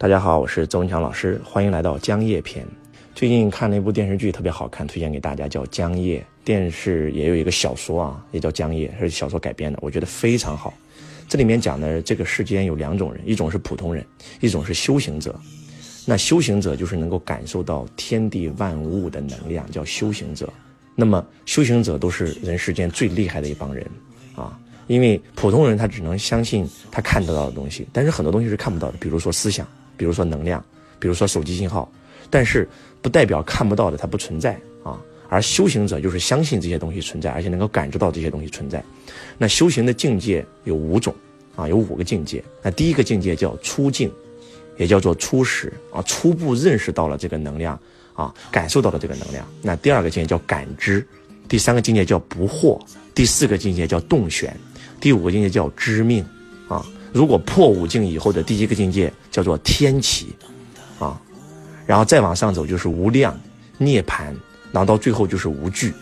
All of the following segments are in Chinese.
大家好，我是周文强老师，欢迎来到江夜篇。最近看了一部电视剧，特别好看，推荐给大家，叫《江夜》。电视也有一个小说啊，也叫《江夜》，是小说改编的，我觉得非常好。这里面讲的这个世间有两种人，一种是普通人，一种是修行者。那修行者就是能够感受到天地万物的能量，叫修行者。那么修行者都是人世间最厉害的一帮人啊。因为普通人他只能相信他看得到的东西，但是很多东西是看不到的，比如说思想，比如说能量，比如说手机信号，但是不代表看不到的它不存在啊。而修行者就是相信这些东西存在，而且能够感知到这些东西存在。那修行的境界有五种啊，有五个境界。那第一个境界叫初境，也叫做初始啊，初步认识到了这个能量啊，感受到了这个能量。那第二个境界叫感知，第三个境界叫不惑，第四个境界叫洞玄。第五个境界叫知命，啊，如果破五境以后的第一个境界叫做天启，啊，然后再往上走就是无量涅槃，然后到最后就是无惧，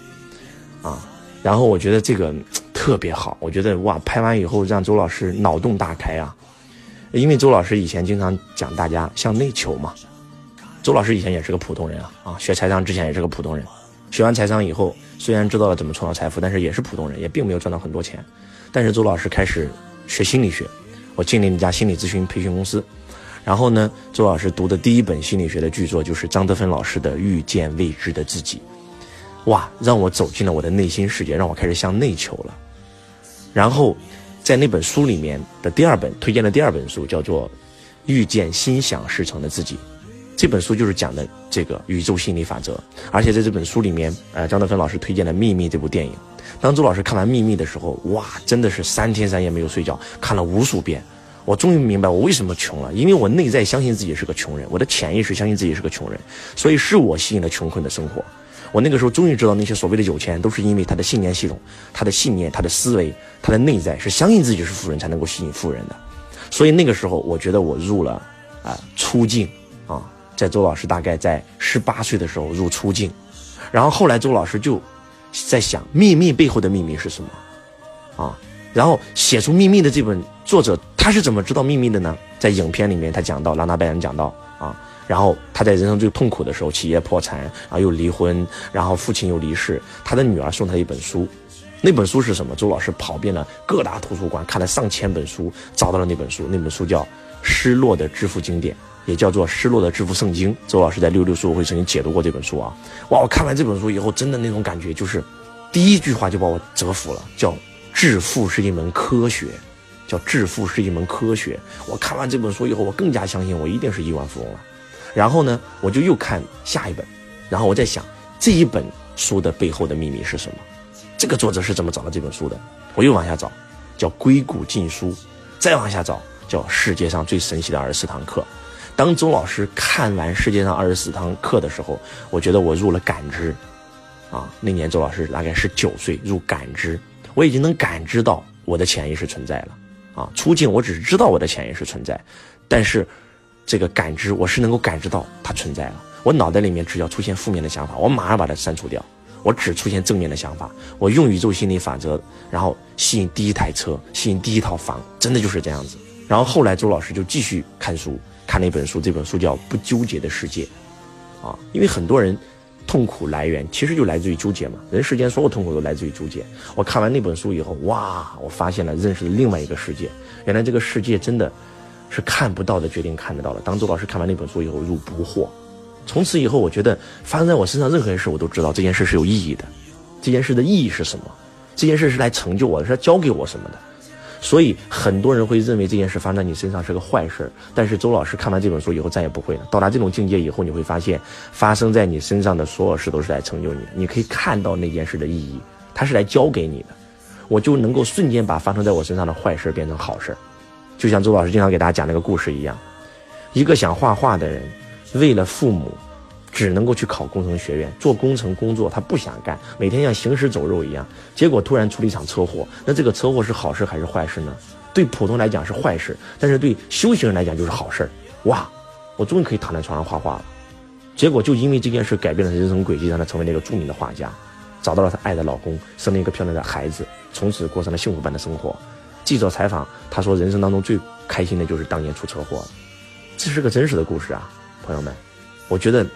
啊，然后我觉得这个特别好，我觉得哇，拍完以后让周老师脑洞大开啊，因为周老师以前经常讲大家向内求嘛，周老师以前也是个普通人啊，啊，学财商之前也是个普通人，学完财商以后虽然知道了怎么创造财富，但是也是普通人，也并没有赚到很多钱。但是周老师开始学心理学，我进了一家心理咨询培训公司，然后呢，周老师读的第一本心理学的巨作就是张德芬老师的《遇见未知的自己》，哇，让我走进了我的内心世界，让我开始向内求了。然后，在那本书里面的第二本推荐的第二本书叫做《遇见心想事成的自己》，这本书就是讲的这个宇宙心理法则，而且在这本书里面，呃，张德芬老师推荐了《秘密》这部电影。当周老师看完《秘密》的时候，哇，真的是三天三夜没有睡觉，看了无数遍。我终于明白我为什么穷了，因为我内在相信自己是个穷人，我的潜意识相信自己是个穷人，所以是我吸引了穷困的生活。我那个时候终于知道，那些所谓的有钱，都是因为他的信念系统、他的信念、他的思维、他的内在是相信自己是富人，才能够吸引富人的。所以那个时候，我觉得我入了啊出境，在周老师大概在十八岁的时候入出境，然后后来周老师就。在想秘密背后的秘密是什么，啊，然后写出秘密的这本作者他是怎么知道秘密的呢？在影片里面他讲到，拉纳拜恩讲到啊，然后他在人生最痛苦的时候，企业破产，然后又离婚，然后父亲又离世，他的女儿送他一本书，那本书是什么？周老师跑遍了各大图书馆，看了上千本书，找到了那本书，那本书叫《失落的致富经典》。也叫做《失落的致富圣经》，周老师在六六书会曾经解读过这本书啊！哇，我看完这本书以后，真的那种感觉就是，第一句话就把我折服了，叫“致富是一门科学”，叫“致富是一门科学”。我看完这本书以后，我更加相信我一定是亿万富翁了。然后呢，我就又看下一本，然后我在想这一本书的背后的秘密是什么？这个作者是怎么找到这本书的？我又往下找，叫《硅谷禁书》，再往下找，叫《世界上最神奇的二十四堂课》。当周老师看完世界上二十四堂课的时候，我觉得我入了感知，啊，那年周老师大概是九岁入感知，我已经能感知到我的潜意识存在了，啊，出境我只是知道我的潜意识存在，但是这个感知我是能够感知到它存在了。我脑袋里面只要出现负面的想法，我马上把它删除掉，我只出现正面的想法。我用宇宙心理法则，然后吸引第一台车，吸引第一套房，真的就是这样子。然后后来周老师就继续看书。看那本书，这本书叫《不纠结的世界》，啊，因为很多人痛苦来源其实就来自于纠结嘛。人世间所有痛苦都来自于纠结。我看完那本书以后，哇，我发现了，认识了另外一个世界。原来这个世界真的是看不到的，决定看得到的。当周老师看完那本书以后，入不惑。从此以后，我觉得发生在我身上任何事，我都知道这件事是有意义的。这件事的意义是什么？这件事是来成就我的，是教给我什么的？所以很多人会认为这件事发生在你身上是个坏事但是周老师看完这本书以后再也不会了。到达这种境界以后，你会发现，发生在你身上的所有事都是来成就你。你可以看到那件事的意义，它是来教给你的。我就能够瞬间把发生在我身上的坏事变成好事就像周老师经常给大家讲那个故事一样，一个想画画的人，为了父母。只能够去考工程学院做工程工作，他不想干，每天像行尸走肉一样。结果突然出了一场车祸，那这个车祸是好事还是坏事呢？对普通来讲是坏事，但是对修行人来讲就是好事哇，我终于可以躺在床上画画了。结果就因为这件事改变了人生轨迹，让他成为了一个著名的画家，找到了他爱的老公，生了一个漂亮的孩子，从此过上了幸福般的生活。记者采访他说，人生当中最开心的就是当年出车祸了。这是个真实的故事啊，朋友们。我觉得，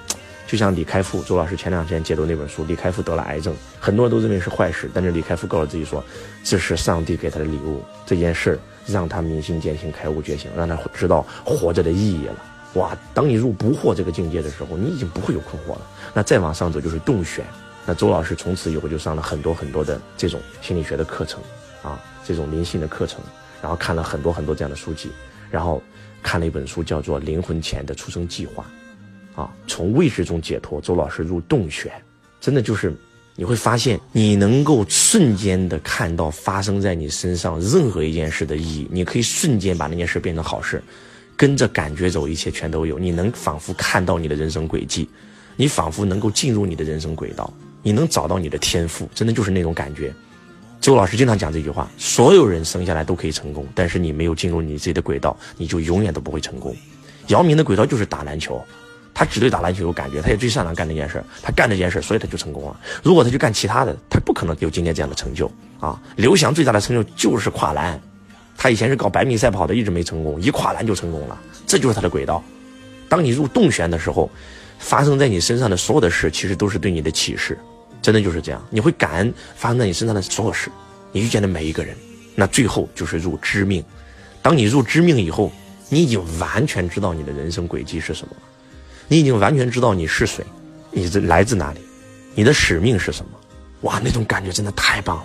就像李开复，周老师前两天解读那本书，李开复得了癌症，很多人都认为是坏事，但是李开复告诉自己说，这是上帝给他的礼物，这件事让他明心见性、开悟觉醒，让他知道活着的意义了。哇，当你入不惑这个境界的时候，你已经不会有困惑了。那再往上走就是洞玄。那周老师从此以后就上了很多很多的这种心理学的课程，啊，这种灵性的课程，然后看了很多很多这样的书籍，然后看了一本书叫做《灵魂前的出生计划》，啊，从未知中解脱。周老师入洞穴，真的就是你会发现，你能够瞬间的看到发生在你身上任何一件事的意义，你可以瞬间把那件事变成好事，跟着感觉走，一切全都有。你能仿佛看到你的人生轨迹，你仿佛能够进入你的人生轨道。你能找到你的天赋，真的就是那种感觉。周老师经常讲这句话：所有人生下来都可以成功，但是你没有进入你自己的轨道，你就永远都不会成功。姚明的轨道就是打篮球，他只对打篮球有感觉，他也最擅长干这件事，他干这件事，所以他就成功了。如果他去干其他的，他不可能有今天这样的成就啊！刘翔最大的成就就是跨栏，他以前是搞百米赛跑的，一直没成功，一跨栏就成功了，这就是他的轨道。当你入洞玄的时候。发生在你身上的所有的事，其实都是对你的启示，真的就是这样。你会感恩发生在你身上的所有事，你遇见的每一个人，那最后就是入知命。当你入知命以后，你已经完全知道你的人生轨迹是什么，你已经完全知道你是谁，你是来自哪里，你的使命是什么。哇，那种感觉真的太棒了。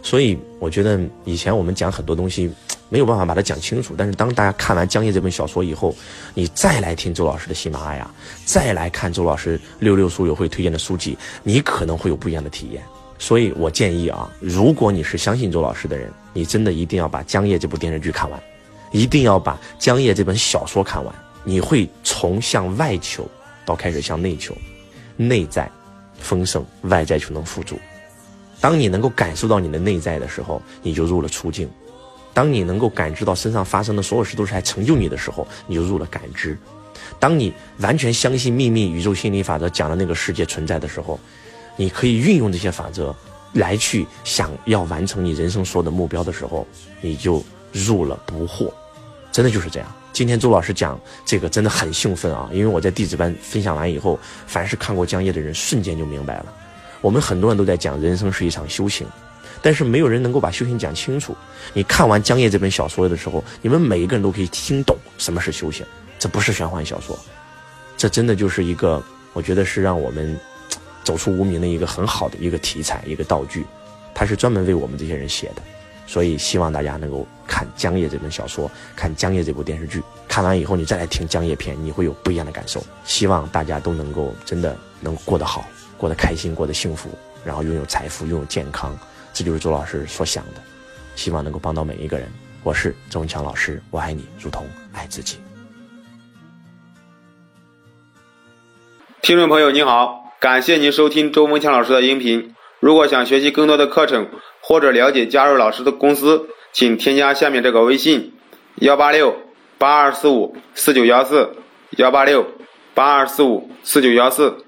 所以我觉得以前我们讲很多东西。没有办法把它讲清楚，但是当大家看完《江夜》这本小说以后，你再来听周老师的喜马拉雅，再来看周老师六六书友会推荐的书籍，你可能会有不一样的体验。所以我建议啊，如果你是相信周老师的人，你真的一定要把《江夜》这部电视剧看完，一定要把《江夜》这本小说看完，你会从向外求到开始向内求，内在丰盛，外在就能富足。当你能够感受到你的内在的时候，你就入了出境。当你能够感知到身上发生的所有事都是来成就你的时候，你就入了感知；当你完全相信秘密宇宙心理法则讲的那个世界存在的时候，你可以运用这些法则来去想要完成你人生所有的目标的时候，你就入了不惑。真的就是这样。今天周老师讲这个真的很兴奋啊，因为我在弟子班分享完以后，凡是看过江夜的人瞬间就明白了。我们很多人都在讲人生是一场修行。但是没有人能够把修行讲清楚。你看完《江夜》这本小说的时候，你们每一个人都可以听懂什么是修行。这不是玄幻小说，这真的就是一个，我觉得是让我们走出无名的一个很好的一个题材，一个道具。它是专门为我们这些人写的，所以希望大家能够看《江夜》这本小说，看《江夜》这部电视剧。看完以后，你再来听《江夜篇》，你会有不一样的感受。希望大家都能够真的能过得好，过得开心，过得幸福，然后拥有财富，拥有健康。这就是周老师所想的，希望能够帮到每一个人。我是周文强老师，我爱你如同爱自己。听众朋友您好，感谢您收听周文强老师的音频。如果想学习更多的课程或者了解加入老师的公司，请添加下面这个微信：幺八六八二四五四九幺四幺八六八二四五四九幺四。